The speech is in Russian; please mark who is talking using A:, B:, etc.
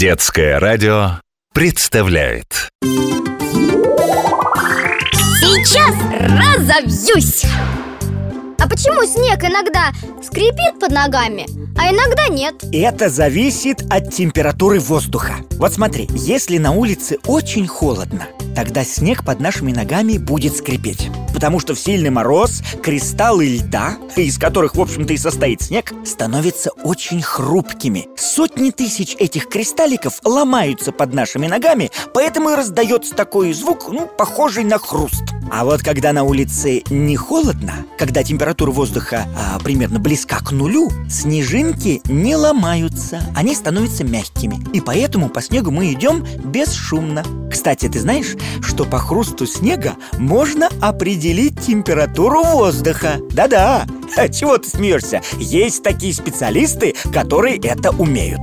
A: Детское радио представляет
B: Сейчас разобьюсь! А почему снег иногда скрипит под ногами, а иногда нет?
C: Это зависит от температуры воздуха Вот смотри, если на улице очень холодно Тогда снег под нашими ногами будет скрипеть Потому что в сильный мороз кристаллы льда, из которых, в общем-то, и состоит снег Становятся очень хрупкими. Сотни тысяч этих кристалликов ломаются под нашими ногами Поэтому и раздается такой звук, ну, похожий на хруст а вот когда на улице не холодно, когда температура воздуха а, примерно близка к нулю, снежинки не ломаются, они становятся мягкими. И поэтому по снегу мы идем бесшумно. Кстати, ты знаешь, что по хрусту снега можно определить температуру воздуха? Да-да, чего ты смеешься? Есть такие специалисты, которые это умеют.